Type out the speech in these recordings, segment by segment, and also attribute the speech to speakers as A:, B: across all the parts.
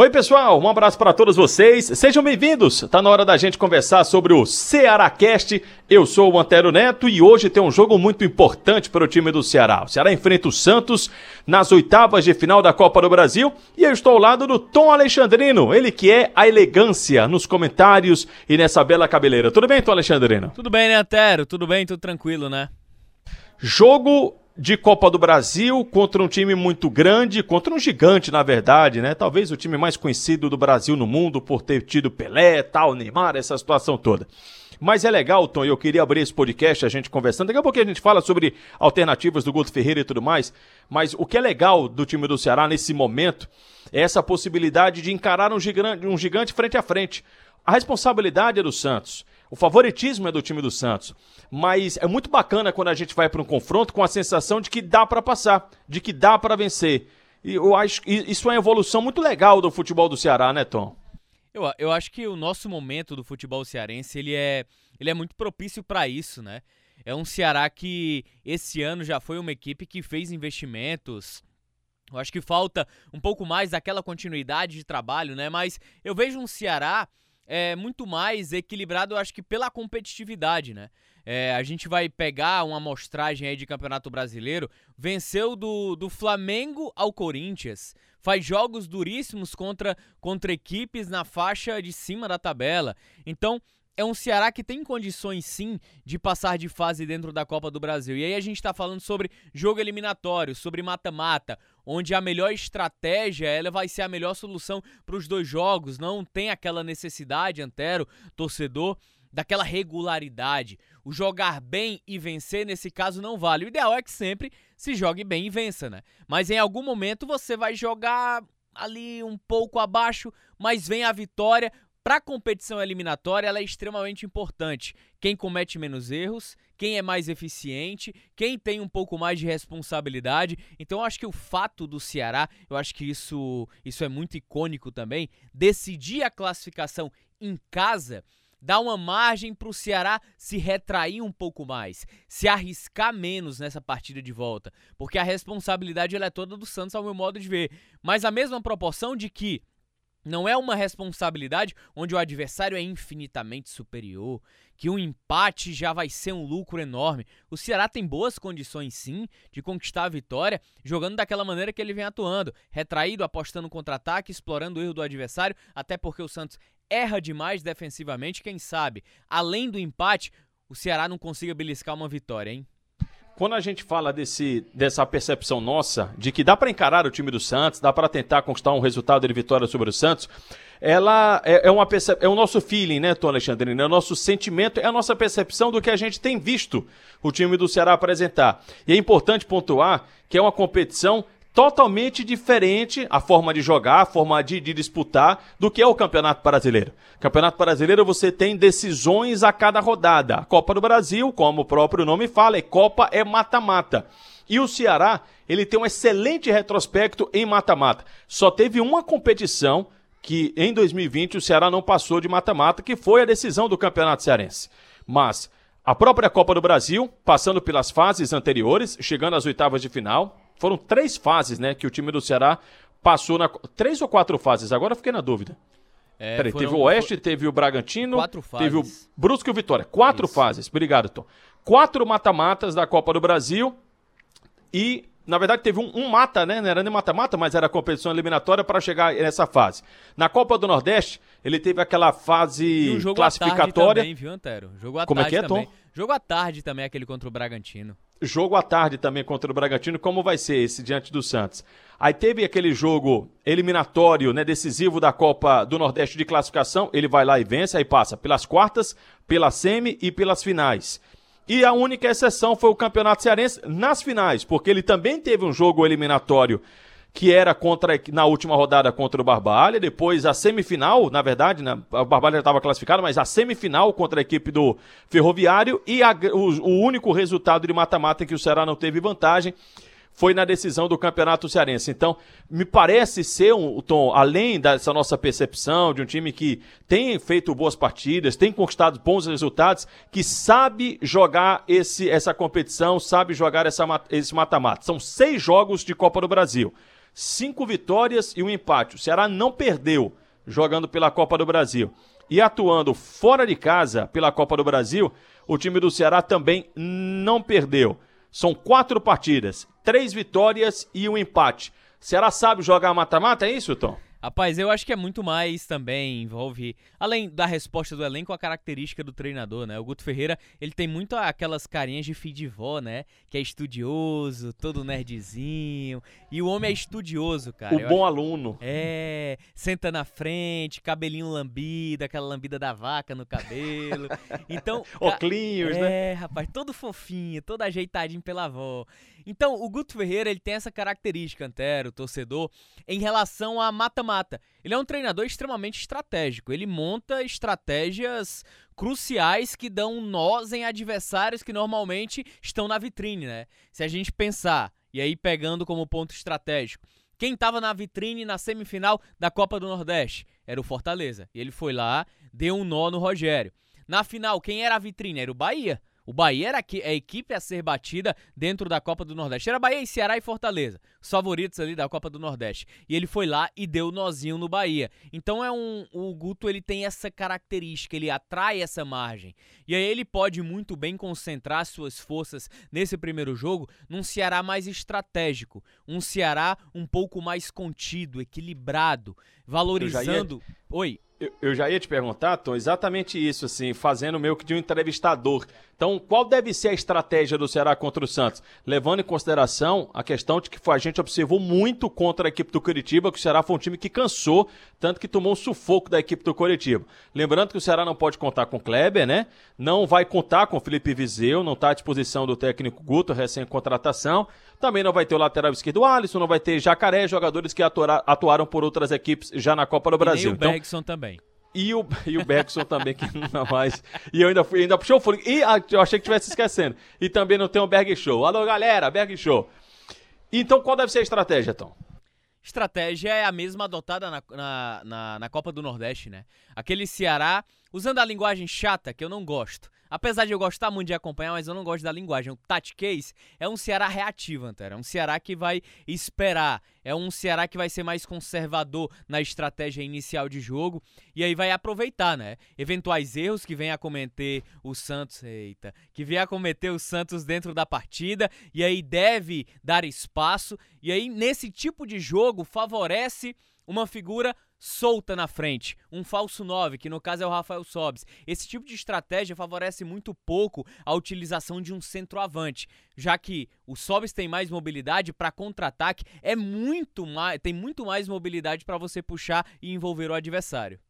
A: Oi, pessoal, um abraço para todos vocês. Sejam bem-vindos. Tá na hora da gente conversar sobre o Cearacast. Eu sou o Antero Neto e hoje tem um jogo muito importante para o time do Ceará. O Ceará enfrenta o Santos nas oitavas de final da Copa do Brasil e eu estou ao lado do Tom Alexandrino, ele que é a elegância nos comentários e nessa bela cabeleira. Tudo bem, Tom Alexandrino?
B: Tudo bem, né, Antero? Tudo bem, tudo tranquilo, né?
A: Jogo de Copa do Brasil contra um time muito grande, contra um gigante, na verdade, né? Talvez o time mais conhecido do Brasil no mundo por ter tido Pelé, tal, Neymar, essa situação toda. Mas é legal, Tom, eu queria abrir esse podcast, a gente conversando. Daqui a pouco a gente fala sobre alternativas do Guto Ferreira e tudo mais. Mas o que é legal do time do Ceará nesse momento é essa possibilidade de encarar um gigante, um gigante frente a frente. A responsabilidade é do Santos. O favoritismo é do time do Santos. Mas é muito bacana quando a gente vai para um confronto com a sensação de que dá para passar, de que dá para vencer. E eu acho que isso é uma evolução muito legal do futebol do Ceará, né, Tom?
B: Eu, eu acho que o nosso momento do futebol cearense ele é, ele é muito propício para isso, né? É um Ceará que esse ano já foi uma equipe que fez investimentos. Eu acho que falta um pouco mais daquela continuidade de trabalho, né? Mas eu vejo um Ceará é, muito mais equilibrado, eu acho que pela competitividade, né? É, a gente vai pegar uma amostragem aí de Campeonato Brasileiro, venceu do, do Flamengo ao Corinthians, faz jogos duríssimos contra, contra equipes na faixa de cima da tabela. Então, é um Ceará que tem condições sim de passar de fase dentro da Copa do Brasil. E aí a gente está falando sobre jogo eliminatório, sobre mata-mata, onde a melhor estratégia ela vai ser a melhor solução para os dois jogos. Não tem aquela necessidade, Antero, torcedor, daquela regularidade. O jogar bem e vencer, nesse caso, não vale. O ideal é que sempre se jogue bem e vença, né? Mas em algum momento você vai jogar ali um pouco abaixo, mas vem a vitória, para a competição eliminatória, ela é extremamente importante. Quem comete menos erros, quem é mais eficiente, quem tem um pouco mais de responsabilidade. Então, eu acho que o fato do Ceará, eu acho que isso, isso é muito icônico também, decidir a classificação em casa dá uma margem para o Ceará se retrair um pouco mais, se arriscar menos nessa partida de volta, porque a responsabilidade é toda do Santos ao meu modo de ver, mas a mesma proporção de que não é uma responsabilidade onde o adversário é infinitamente superior, que um empate já vai ser um lucro enorme. O Ceará tem boas condições sim de conquistar a vitória, jogando daquela maneira que ele vem atuando, retraído, apostando contra-ataque, explorando o erro do adversário, até porque o Santos erra demais defensivamente, quem sabe, além do empate, o Ceará não consiga beliscar uma vitória, hein?
A: Quando a gente fala desse, dessa percepção nossa de que dá para encarar o time do Santos, dá para tentar conquistar um resultado de vitória sobre o Santos, ela é, é uma é o nosso feeling, né, Tom Alexandrino? É o nosso sentimento, é a nossa percepção do que a gente tem visto o time do Ceará apresentar. E é importante pontuar que é uma competição totalmente diferente a forma de jogar, a forma de, de, disputar do que é o Campeonato Brasileiro. Campeonato Brasileiro você tem decisões a cada rodada. A Copa do Brasil, como o próprio nome fala, é Copa é mata-mata. E o Ceará, ele tem um excelente retrospecto em mata-mata. Só teve uma competição que em 2020 o Ceará não passou de mata-mata, que foi a decisão do Campeonato Cearense. Mas a própria Copa do Brasil, passando pelas fases anteriores, chegando às oitavas de final, foram três fases, né, que o time do Ceará passou na. Três ou quatro fases? Agora eu fiquei na dúvida. É, Peraí, foram, teve o Oeste, teve o Bragantino, quatro fases. teve o Brusque e o Vitória. Quatro Isso. fases. Obrigado, Tom. Quatro mata-matas da Copa do Brasil e na verdade, teve um, um mata, né? Não era nem mata-mata, mas era competição eliminatória para chegar nessa fase. Na Copa do Nordeste, ele teve aquela fase um jogo classificatória.
B: também, viu, Antero? Jogo à
A: Como
B: tarde
A: é que é,
B: também.
A: Tom?
B: Jogo à tarde também, aquele contra o Bragantino.
A: Jogo à tarde também contra o Bragantino, como vai ser esse diante do Santos? Aí teve aquele jogo eliminatório, né, decisivo da Copa do Nordeste de classificação, ele vai lá e vence, aí passa pelas quartas, pela semi e pelas finais. E a única exceção foi o Campeonato Cearense nas finais, porque ele também teve um jogo eliminatório que era contra na última rodada contra o Barbalha, depois a semifinal, na verdade, né, o Barbalha já estava classificado, mas a semifinal contra a equipe do Ferroviário e a, o, o único resultado de mata-mata em que o Ceará não teve vantagem foi na decisão do Campeonato Cearense. Então, me parece ser um tom, além dessa nossa percepção de um time que tem feito boas partidas, tem conquistado bons resultados, que sabe jogar esse, essa competição, sabe jogar essa, esse mata-mata. São seis jogos de Copa do Brasil, cinco vitórias e um empate. O Ceará não perdeu jogando pela Copa do Brasil. E atuando fora de casa pela Copa do Brasil, o time do Ceará também não perdeu. São quatro partidas, três vitórias e um empate. Ceará sabe jogar mata-mata, é isso, Tom?
B: Rapaz, eu acho que é muito mais também, envolve, além da resposta do elenco, a característica do treinador, né? O Guto Ferreira, ele tem muito aquelas carinhas de filho de vó, né? Que é estudioso, todo nerdzinho. E o homem é estudioso, cara.
A: O eu bom acho... aluno.
B: É, senta na frente, cabelinho lambido, aquela lambida da vaca no cabelo. Então.
A: Oclinhos,
B: é,
A: né?
B: É, rapaz, todo fofinho, todo ajeitadinho pela avó. Então, o Guto Ferreira, ele tem essa característica, Antero, torcedor, em relação a mata-mata. Ele é um treinador extremamente estratégico. Ele monta estratégias cruciais que dão nós em adversários que normalmente estão na vitrine, né? Se a gente pensar, e aí pegando como ponto estratégico, quem estava na vitrine na semifinal da Copa do Nordeste era o Fortaleza. E ele foi lá, deu um nó no Rogério. Na final, quem era a vitrine? Era o Bahia. O Bahia era a equipe a ser batida dentro da Copa do Nordeste. Era Bahia, Ceará e Fortaleza, os favoritos ali da Copa do Nordeste. E ele foi lá e deu nozinho no Bahia. Então é um, o Guto ele tem essa característica, ele atrai essa margem. E aí ele pode muito bem concentrar suas forças nesse primeiro jogo num Ceará mais estratégico, um Ceará um pouco mais contido, equilibrado, valorizando. Ia...
A: Oi. Eu, eu, já ia te perguntar, Tom, exatamente isso, assim, fazendo meio que de um entrevistador. Então, qual deve ser a estratégia do Ceará contra o Santos? Levando em consideração a questão de que a gente observou muito contra a equipe do Curitiba, que o Ceará foi um time que cansou, tanto que tomou um sufoco da equipe do Curitiba. Lembrando que o Ceará não pode contar com o Kleber, né? Não vai contar com o Felipe Vizeu, não está à disposição do técnico Guto, recém-contratação. Também não vai ter o lateral esquerdo Alisson, não vai ter Jacaré, jogadores que atuaram por outras equipes já na Copa do Brasil. E
B: o então, Bergson também.
A: E o, e o Bergson também, que não mais. E eu ainda fui, ainda puxou o fôlego. E ah, eu achei que tivesse esquecendo. E também não tem o Berg Show. Alô, galera, Berg Show. Então, qual deve ser a estratégia, Tom?
B: Estratégia é a mesma adotada na, na, na, na Copa do Nordeste, né? Aquele Ceará, usando a linguagem chata, que eu não gosto. Apesar de eu gostar muito de acompanhar, mas eu não gosto da linguagem. O Tati Case é um Ceará reativo, Antero. É um Ceará que vai esperar. É um Ceará que vai ser mais conservador na estratégia inicial de jogo. E aí vai aproveitar, né? Eventuais erros que venha a cometer o Santos. Eita. Que venha a cometer o Santos dentro da partida. E aí deve dar espaço. E aí, nesse tipo de jogo, favorece uma figura solta na frente, um falso 9, que no caso é o Rafael Sobes. Esse tipo de estratégia favorece muito pouco a utilização de um centroavante, já que o Sobes tem mais mobilidade para contra-ataque, é muito mais, tem muito mais mobilidade para você puxar e envolver o adversário.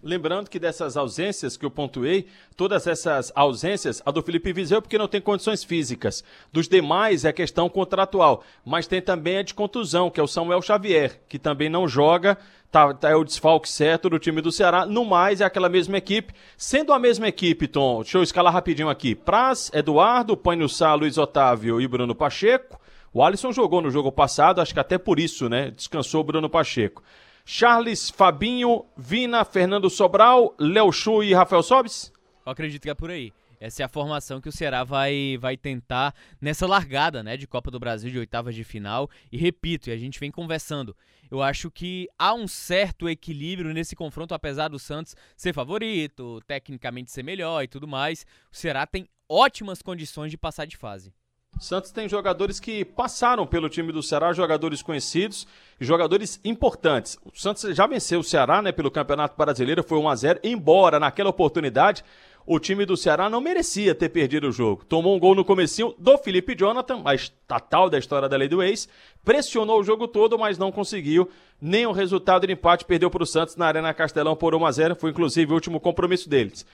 A: Lembrando que dessas ausências que eu pontuei, todas essas ausências, a do Felipe Viseu porque não tem condições físicas. Dos demais é questão contratual. Mas tem também a de contusão, que é o Samuel Xavier, que também não joga, tá, tá, é o desfalque certo do time do Ceará. No mais, é aquela mesma equipe. Sendo a mesma equipe, Tom, deixa eu escalar rapidinho aqui. Praz, Eduardo, Pânio Sá, Luiz Otávio e Bruno Pacheco. O Alisson jogou no jogo passado, acho que até por isso, né? Descansou o Bruno Pacheco. Charles, Fabinho, Vina, Fernando Sobral, Léo Chu e Rafael Sobis?
B: Eu acredito que é por aí. Essa é a formação que o Ceará vai, vai tentar nessa largada né, de Copa do Brasil de oitavas de final. E repito, e a gente vem conversando. Eu acho que há um certo equilíbrio nesse confronto, apesar do Santos ser favorito, tecnicamente ser melhor e tudo mais. O Ceará tem ótimas condições de passar de fase.
A: Santos tem jogadores que passaram pelo time do Ceará, jogadores conhecidos e jogadores importantes. O Santos já venceu o Ceará, né, pelo Campeonato Brasileiro, foi 1 a 0, embora naquela oportunidade o time do Ceará não merecia ter perdido o jogo. Tomou um gol no comecinho do Felipe Jonathan, a estatal da história da lei do ex, pressionou o jogo todo, mas não conseguiu nem o resultado de empate, perdeu para o Santos na Arena Castelão por 1 a 0, foi inclusive o último compromisso deles.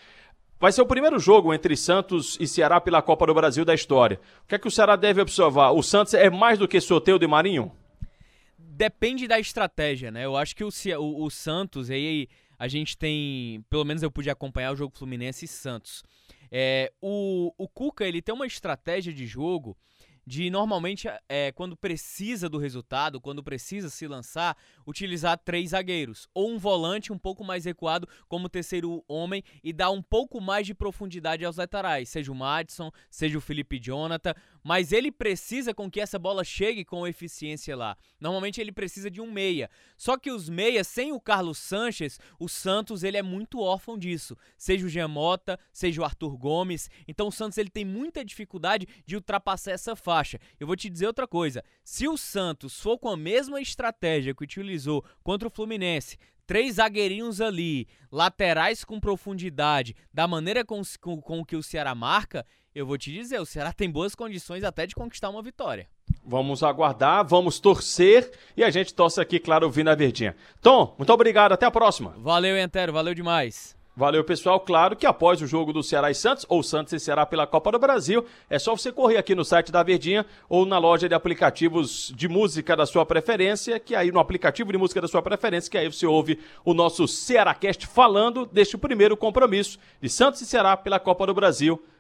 A: Vai ser o primeiro jogo entre Santos e Ceará pela Copa do Brasil da história. O que é que o Ceará deve observar? O Santos é mais do que Soteudo e Marinho?
B: Depende da estratégia, né? Eu acho que o, o, o Santos, aí a gente tem. Pelo menos eu pude acompanhar o jogo Fluminense e Santos. É, o, o Cuca ele tem uma estratégia de jogo de normalmente, é, quando precisa do resultado, quando precisa se lançar, utilizar três zagueiros. Ou um volante um pouco mais recuado como terceiro homem e dar um pouco mais de profundidade aos laterais, seja o Madison, seja o Felipe Jonathan. Mas ele precisa com que essa bola chegue com eficiência lá. Normalmente ele precisa de um meia. Só que os meias, sem o Carlos Sanches, o Santos ele é muito órfão disso. Seja o Jean Mota, seja o Arthur Gomes. Então o Santos ele tem muita dificuldade de ultrapassar essa faixa. Eu vou te dizer outra coisa: se o Santos for com a mesma estratégia que utilizou contra o Fluminense, três zagueirinhos ali, laterais com profundidade, da maneira com, com, com, que o Ceará marca, eu vou te dizer, o Ceará tem boas condições até de conquistar uma vitória.
A: Vamos aguardar, vamos torcer e a gente torce aqui, claro, ouvindo a Verdinha. Tom, muito obrigado, até a próxima.
B: Valeu, Entero, valeu demais.
A: Valeu, pessoal. Claro que após o jogo do Ceará e Santos, ou Santos e Ceará pela Copa do Brasil, é só você correr aqui no site da Verdinha ou na loja de aplicativos de música da sua preferência, que aí no aplicativo de música da sua preferência, que aí você ouve o nosso Cearácast falando deste primeiro compromisso de Santos e Ceará pela Copa do Brasil.